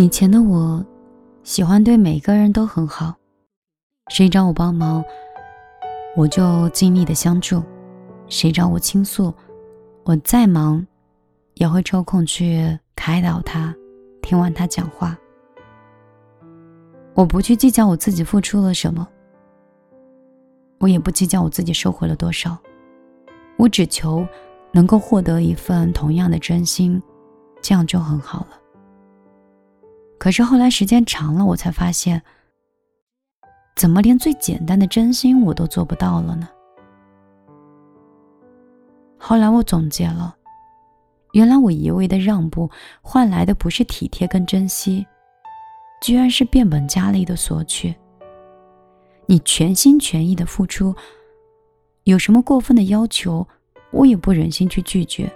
以前的我，喜欢对每个人都很好，谁找我帮忙，我就尽力的相助；谁找我倾诉，我再忙，也会抽空去开导他，听完他讲话。我不去计较我自己付出了什么，我也不计较我自己收获了多少，我只求能够获得一份同样的真心，这样就很好了。可是后来时间长了，我才发现，怎么连最简单的真心我都做不到了呢？后来我总结了，原来我一味的让步换来的不是体贴跟珍惜。居然是变本加厉的索取。你全心全意的付出，有什么过分的要求，我也不忍心去拒绝。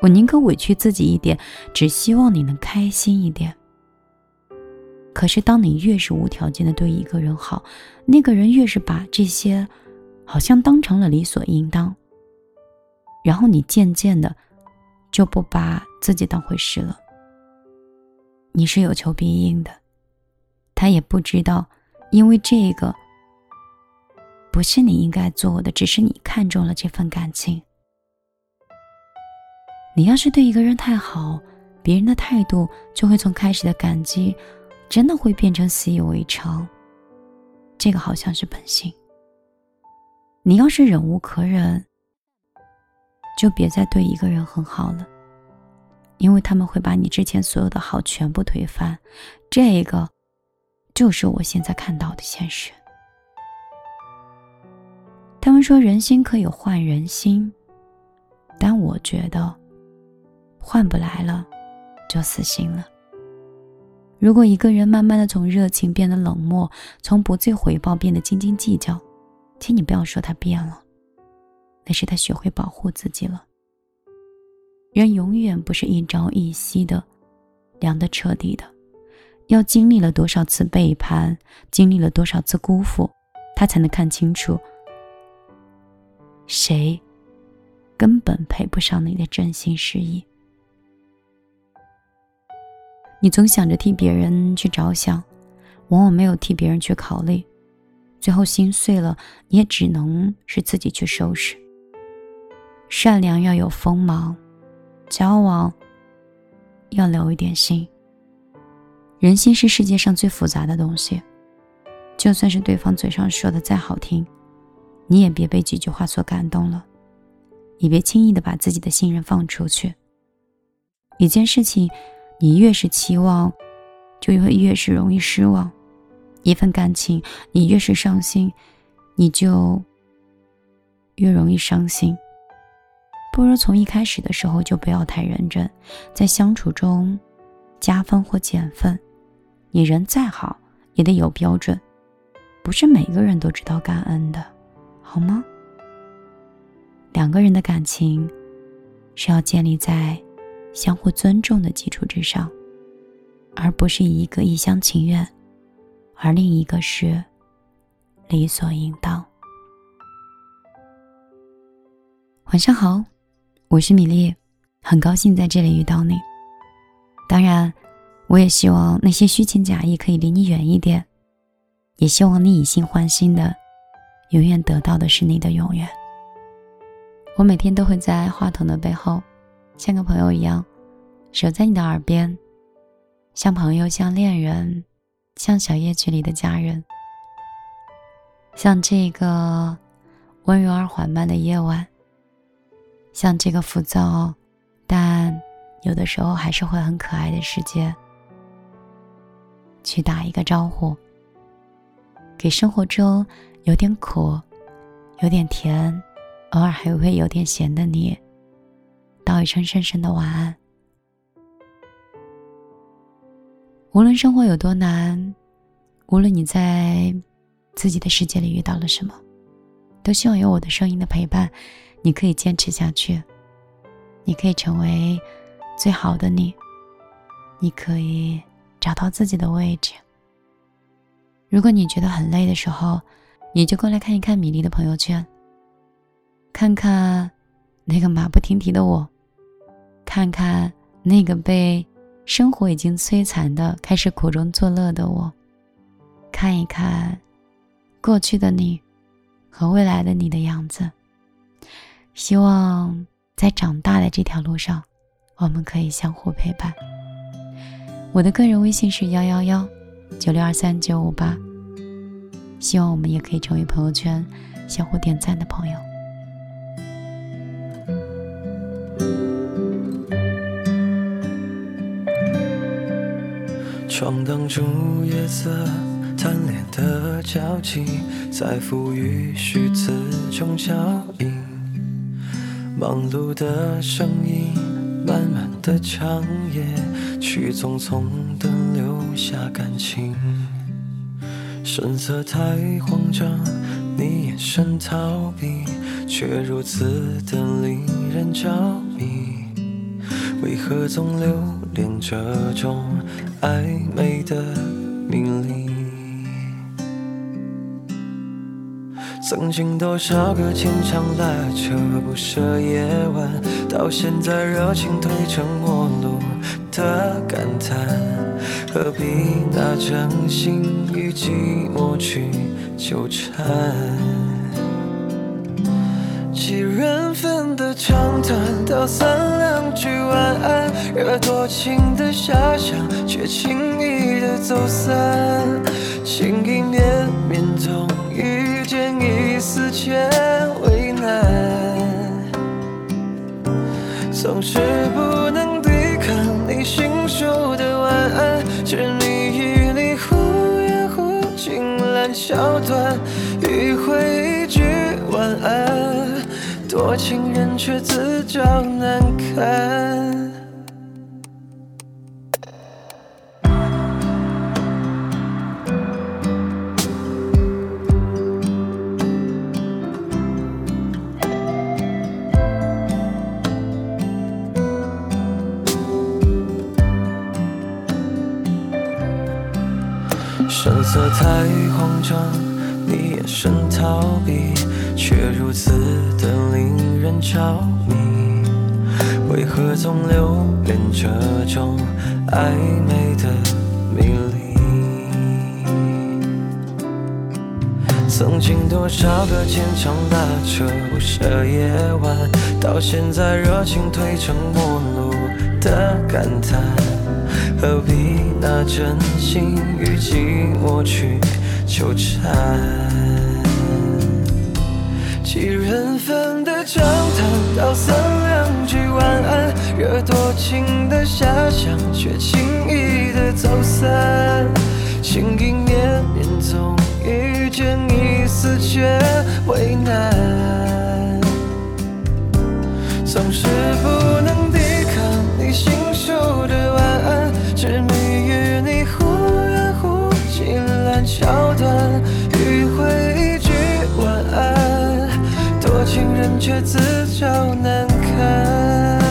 我宁可委屈自己一点，只希望你能开心一点。可是，当你越是无条件的对一个人好，那个人越是把这些，好像当成了理所应当。然后你渐渐的，就不把自己当回事了。你是有求必应的。他也不知道，因为这个不是你应该做的，只是你看中了这份感情。你要是对一个人太好，别人的态度就会从开始的感激，真的会变成习以为常。这个好像是本性。你要是忍无可忍，就别再对一个人很好了，因为他们会把你之前所有的好全部推翻。这个。就是我现在看到的现实。他们说人心可以换人心，但我觉得换不来了，就死心了。如果一个人慢慢的从热情变得冷漠，从不计回报变得斤斤计较，请你不要说他变了，那是他学会保护自己了。人永远不是一朝一夕的凉得彻底的。要经历了多少次背叛，经历了多少次辜负，他才能看清楚，谁根本配不上你的真心实意。你总想着替别人去着想，往往没有替别人去考虑，最后心碎了，你也只能是自己去收拾。善良要有锋芒，交往要留一点心。人心是世界上最复杂的东西，就算是对方嘴上说的再好听，你也别被几句话所感动了，也别轻易的把自己的信任放出去。一件事情，你越是期望，就会越是容易失望；一份感情，你越是上心，你就越容易伤心。不如从一开始的时候就不要太认真，在相处中加分或减分。你人再好，也得有标准，不是每个人都知道感恩的，好吗？两个人的感情是要建立在相互尊重的基础之上，而不是一个一厢情愿，而另一个是理所应当。晚上好，我是米粒，很高兴在这里遇到你。当然。我也希望那些虚情假意可以离你远一点，也希望你以心换心的，永远得到的是你的永远。我每天都会在话筒的背后，像个朋友一样，守在你的耳边，像朋友，像恋人，像小夜曲里的家人，像这个温柔而缓慢的夜晚，像这个浮躁，但有的时候还是会很可爱的世界。去打一个招呼，给生活中有点苦、有点甜、偶尔还会有点咸的你，道一声深深的晚安。无论生活有多难，无论你在自己的世界里遇到了什么，都希望有我的声音的陪伴，你可以坚持下去，你可以成为最好的你，你可以。找到自己的位置。如果你觉得很累的时候，你就过来看一看米粒的朋友圈，看看那个马不停蹄的我，看看那个被生活已经摧残的开始苦中作乐的我，看一看过去的你和未来的你的样子。希望在长大的这条路上，我们可以相互陪伴。我的个人微信是幺幺幺九六二三九五八，希望我们也可以成为朋友圈相互点赞的朋友。窗挡住夜色，贪恋的交集，在赋予虚词中脚印。忙碌的声音，漫漫的长夜，去匆匆的留下感情。神色太慌张，你眼神逃避，却如此的令人着迷。为何总留连这种暧昧的迷离？曾经多少个牵肠拉扯不舍夜晚，到现在热情褪成陌路的感叹，何必拿真心与寂寞去纠缠？几人份的长谈，道三两句晚安，惹多情的遐想，却轻易的走散，情意绵绵总遇见一丝间为难，总是不能抵抗你信手的晚安，执迷于你忽远忽近烂桥段，迂回一句晚安，多情人却自找难堪。神色太慌张，你眼神逃避，却如此的令人着迷。为何总留恋这种暧昧的迷离？曾经多少个牵肠拉扯不舍夜晚，到现在热情褪成陌路的感叹。何必拿真心与寂寞去纠缠？几人份的长谈，道三两句晚安，惹多情的遐想，却轻易的走散。情意绵绵，总遇见一丝却为难，总是不能抵抗你信手的晚安。执迷于你忽远忽近烂桥段，迂回人却自找难堪。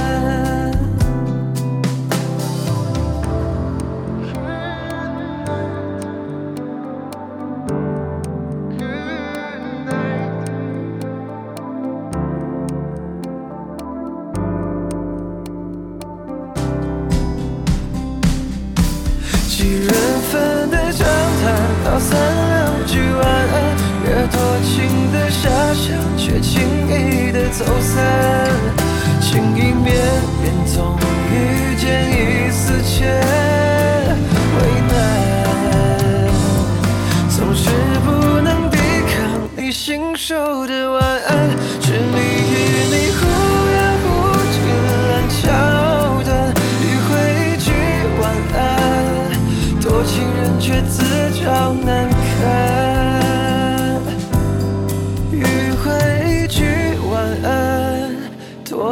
几人份的长谈，道三，多情的遐想，却轻易的走散。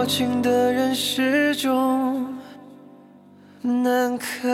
情的人始终难堪。